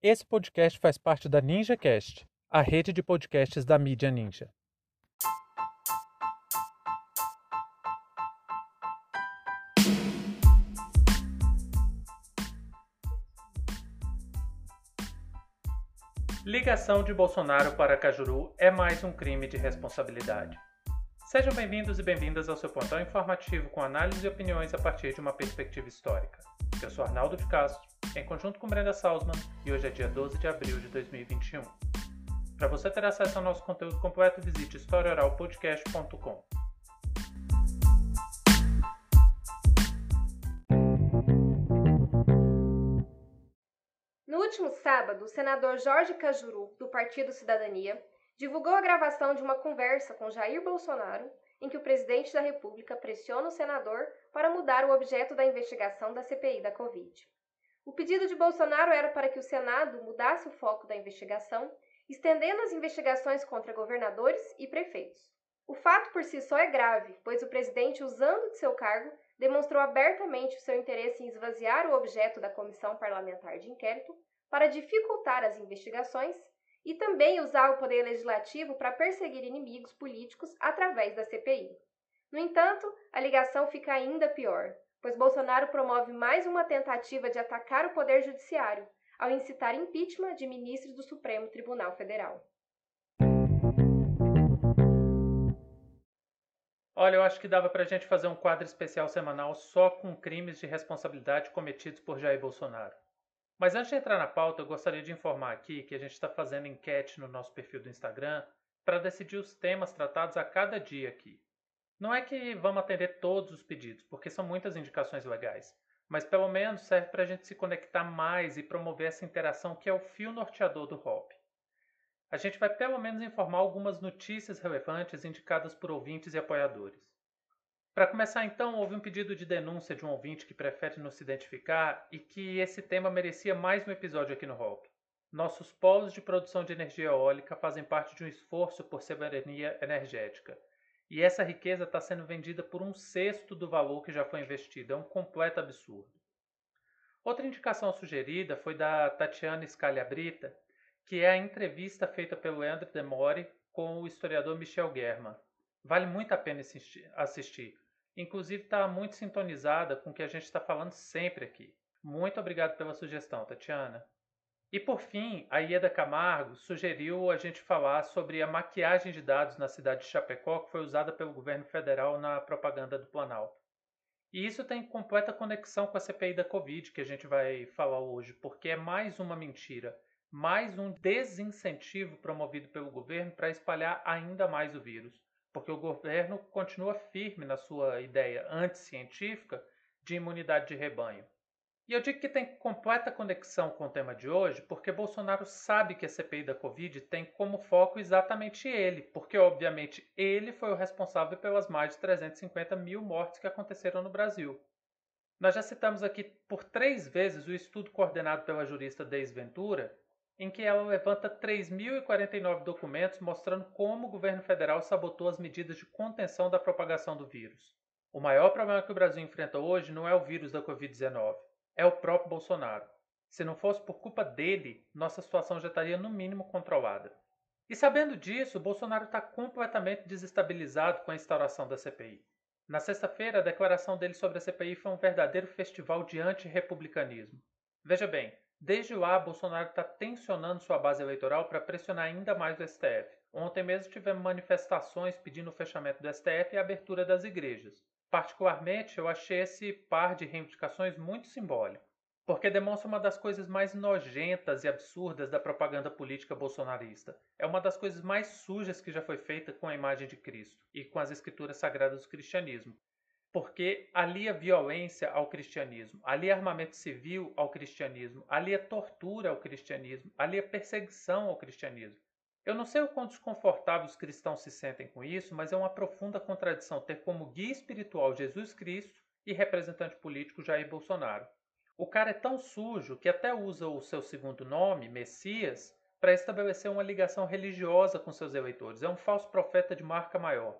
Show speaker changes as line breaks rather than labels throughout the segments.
Esse podcast faz parte da NinjaCast, a rede de podcasts da mídia Ninja. Ligação de Bolsonaro para Cajuru é mais um crime de responsabilidade. Sejam bem-vindos e bem-vindas ao seu pontão informativo com análise e opiniões a partir de uma perspectiva histórica. Eu sou Arnaldo de Castro, em conjunto com Brenda Salzman, e hoje é dia 12 de abril de 2021. Para você ter acesso ao nosso conteúdo completo, visite historioralpodcast.com.
No último sábado, o senador Jorge Cajuru, do Partido Cidadania, divulgou a gravação de uma conversa com Jair Bolsonaro, em que o presidente da República pressiona o senador para mudar o objeto da investigação da CPI da Covid. O pedido de Bolsonaro era para que o Senado mudasse o foco da investigação, estendendo as investigações contra governadores e prefeitos. O fato por si só é grave, pois o presidente, usando de seu cargo, demonstrou abertamente o seu interesse em esvaziar o objeto da comissão parlamentar de inquérito para dificultar as investigações e também usar o poder legislativo para perseguir inimigos políticos através da CPI. No entanto, a ligação fica ainda pior, pois Bolsonaro promove mais uma tentativa de atacar o poder judiciário ao incitar impeachment de ministros do Supremo Tribunal Federal.
Olha, eu acho que dava para a gente fazer um quadro especial semanal só com crimes de responsabilidade cometidos por Jair Bolsonaro. Mas antes de entrar na pauta, eu gostaria de informar aqui que a gente está fazendo enquete no nosso perfil do Instagram para decidir os temas tratados a cada dia aqui. Não é que vamos atender todos os pedidos, porque são muitas indicações legais, mas pelo menos serve para a gente se conectar mais e promover essa interação que é o fio norteador do HOP. A gente vai pelo menos informar algumas notícias relevantes indicadas por ouvintes e apoiadores. Para começar, então, houve um pedido de denúncia de um ouvinte que prefere não se identificar e que esse tema merecia mais um episódio aqui no HOP. Nossos polos de produção de energia eólica fazem parte de um esforço por soberania energética. E essa riqueza está sendo vendida por um sexto do valor que já foi investido. É um completo absurdo. Outra indicação sugerida foi da Tatiana Scaliabrita, que é a entrevista feita pelo Leandro Demore com o historiador Michel German. Vale muito a pena assistir. Inclusive está muito sintonizada com o que a gente está falando sempre aqui. Muito obrigado pela sugestão, Tatiana. E por fim, a Ieda Camargo sugeriu a gente falar sobre a maquiagem de dados na cidade de Chapecó que foi usada pelo governo federal na propaganda do Planalto. E isso tem completa conexão com a CPI da Covid que a gente vai falar hoje, porque é mais uma mentira, mais um desincentivo promovido pelo governo para espalhar ainda mais o vírus porque o governo continua firme na sua ideia anticientífica de imunidade de rebanho. E eu digo que tem completa conexão com o tema de hoje, porque Bolsonaro sabe que a CPI da Covid tem como foco exatamente ele, porque obviamente ele foi o responsável pelas mais de 350 mil mortes que aconteceram no Brasil. Nós já citamos aqui por três vezes o estudo coordenado pela jurista Deis Ventura, em que ela levanta 3.049 documentos mostrando como o governo federal sabotou as medidas de contenção da propagação do vírus. O maior problema que o Brasil enfrenta hoje não é o vírus da Covid-19, é o próprio Bolsonaro. Se não fosse por culpa dele, nossa situação já estaria no mínimo controlada. E sabendo disso, Bolsonaro está completamente desestabilizado com a instauração da CPI. Na sexta-feira, a declaração dele sobre a CPI foi um verdadeiro festival de antirrepublicanismo. Veja bem, Desde lá, Bolsonaro está tensionando sua base eleitoral para pressionar ainda mais o STF. Ontem mesmo tivemos manifestações pedindo o fechamento do STF e a abertura das igrejas. Particularmente, eu achei esse par de reivindicações muito simbólico, porque demonstra uma das coisas mais nojentas e absurdas da propaganda política bolsonarista. É uma das coisas mais sujas que já foi feita com a imagem de Cristo e com as escrituras sagradas do cristianismo, porque alia violência ao cristianismo, alia armamento civil ao cristianismo, alia tortura ao cristianismo, alia perseguição ao cristianismo. Eu não sei o quão desconfortáveis os cristãos se sentem com isso, mas é uma profunda contradição ter como guia espiritual Jesus Cristo e representante político Jair Bolsonaro. O cara é tão sujo que até usa o seu segundo nome, Messias, para estabelecer uma ligação religiosa com seus eleitores. É um falso profeta de marca maior.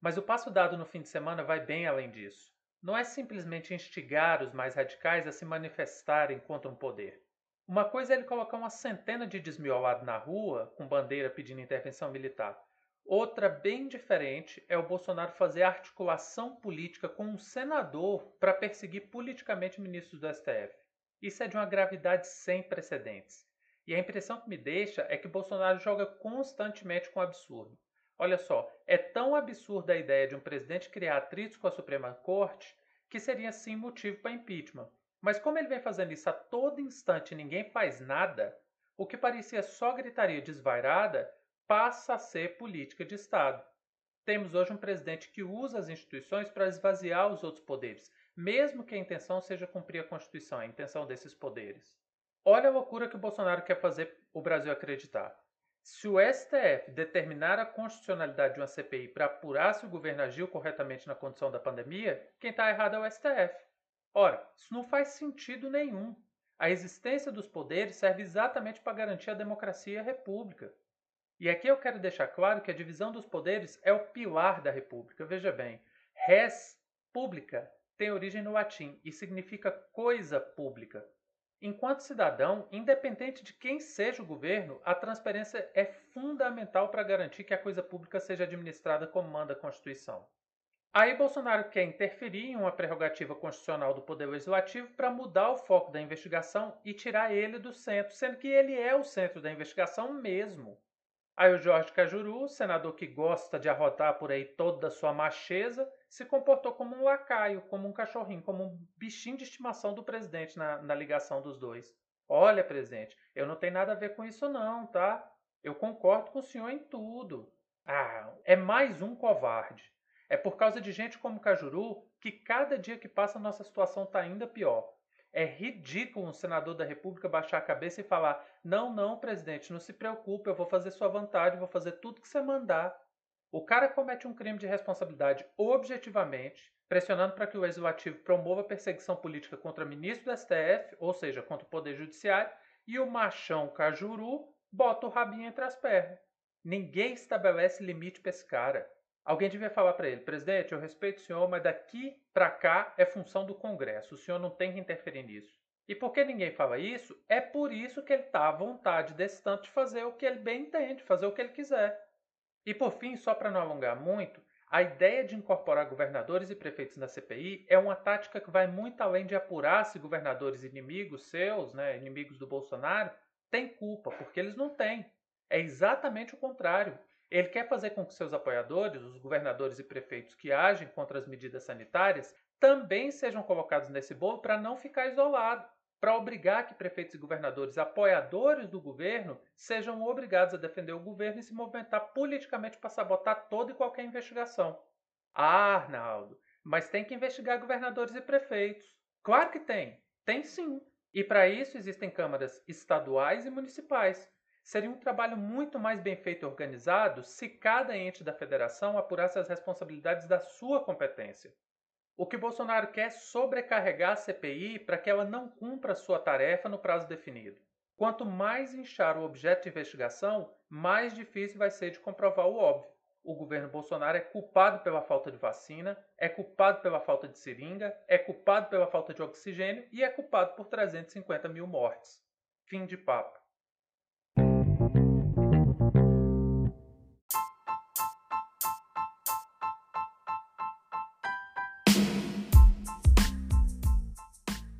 Mas o passo dado no fim de semana vai bem além disso. Não é simplesmente instigar os mais radicais a se manifestarem contra um poder. Uma coisa é ele colocar uma centena de desmiolados na rua, com bandeira pedindo intervenção militar. Outra, bem diferente, é o Bolsonaro fazer articulação política com um senador para perseguir politicamente ministros do STF. Isso é de uma gravidade sem precedentes. E a impressão que me deixa é que Bolsonaro joga constantemente com o absurdo. Olha só, é tão absurda a ideia de um presidente criar atritos com a Suprema Corte que seria sim motivo para impeachment. Mas como ele vem fazendo isso a todo instante e ninguém faz nada, o que parecia só gritaria desvairada passa a ser política de Estado. Temos hoje um presidente que usa as instituições para esvaziar os outros poderes, mesmo que a intenção seja cumprir a Constituição, a intenção desses poderes. Olha a loucura que o Bolsonaro quer fazer o Brasil acreditar. Se o STF determinar a constitucionalidade de uma CPI para apurar se o governo agiu corretamente na condição da pandemia, quem está errado é o STF. Ora, isso não faz sentido nenhum. A existência dos poderes serve exatamente para garantir a democracia e a república. E aqui eu quero deixar claro que a divisão dos poderes é o pilar da república. Veja bem, res pública tem origem no latim e significa coisa pública. Enquanto cidadão, independente de quem seja o governo, a transparência é fundamental para garantir que a coisa pública seja administrada como manda a Constituição. Aí Bolsonaro quer interferir em uma prerrogativa constitucional do Poder Legislativo para mudar o foco da investigação e tirar ele do centro, sendo que ele é o centro da investigação mesmo. Aí o Jorge Cajuru, senador que gosta de arrotar por aí toda a sua macheza, se comportou como um lacaio, como um cachorrinho, como um bichinho de estimação do presidente na, na ligação dos dois. Olha, presidente, eu não tenho nada a ver com isso não, tá? Eu concordo com o senhor em tudo. Ah, é mais um covarde. É por causa de gente como Cajuru que cada dia que passa nossa situação está ainda pior. É ridículo um senador da República baixar a cabeça e falar: não, não, presidente, não se preocupe, eu vou fazer sua vontade, vou fazer tudo que você mandar. O cara comete um crime de responsabilidade objetivamente, pressionando para que o legislativo promova perseguição política contra ministro do STF, ou seja, contra o Poder Judiciário, e o machão Cajuru bota o rabinho entre as pernas. Ninguém estabelece limite para esse cara. Alguém devia falar para ele, presidente, eu respeito o senhor, mas daqui para cá é função do Congresso, o senhor não tem que interferir nisso. E por que ninguém fala isso? É por isso que ele está à vontade desse tanto de fazer o que ele bem entende, fazer o que ele quiser. E por fim, só para não alongar muito, a ideia de incorporar governadores e prefeitos na CPI é uma tática que vai muito além de apurar se governadores inimigos seus, né, inimigos do Bolsonaro, têm culpa, porque eles não têm. É exatamente o contrário. Ele quer fazer com que seus apoiadores, os governadores e prefeitos que agem contra as medidas sanitárias, também sejam colocados nesse bolo para não ficar isolado, para obrigar que prefeitos e governadores apoiadores do governo sejam obrigados a defender o governo e se movimentar politicamente para sabotar toda e qualquer investigação. Ah, Arnaldo, mas tem que investigar governadores e prefeitos. Claro que tem, tem sim. E para isso existem câmaras estaduais e municipais Seria um trabalho muito mais bem feito e organizado se cada ente da federação apurasse as responsabilidades da sua competência. O que Bolsonaro quer é sobrecarregar a CPI para que ela não cumpra sua tarefa no prazo definido. Quanto mais inchar o objeto de investigação, mais difícil vai ser de comprovar o óbvio. O governo Bolsonaro é culpado pela falta de vacina, é culpado pela falta de seringa, é culpado pela falta de oxigênio e é culpado por 350 mil mortes. Fim de papo.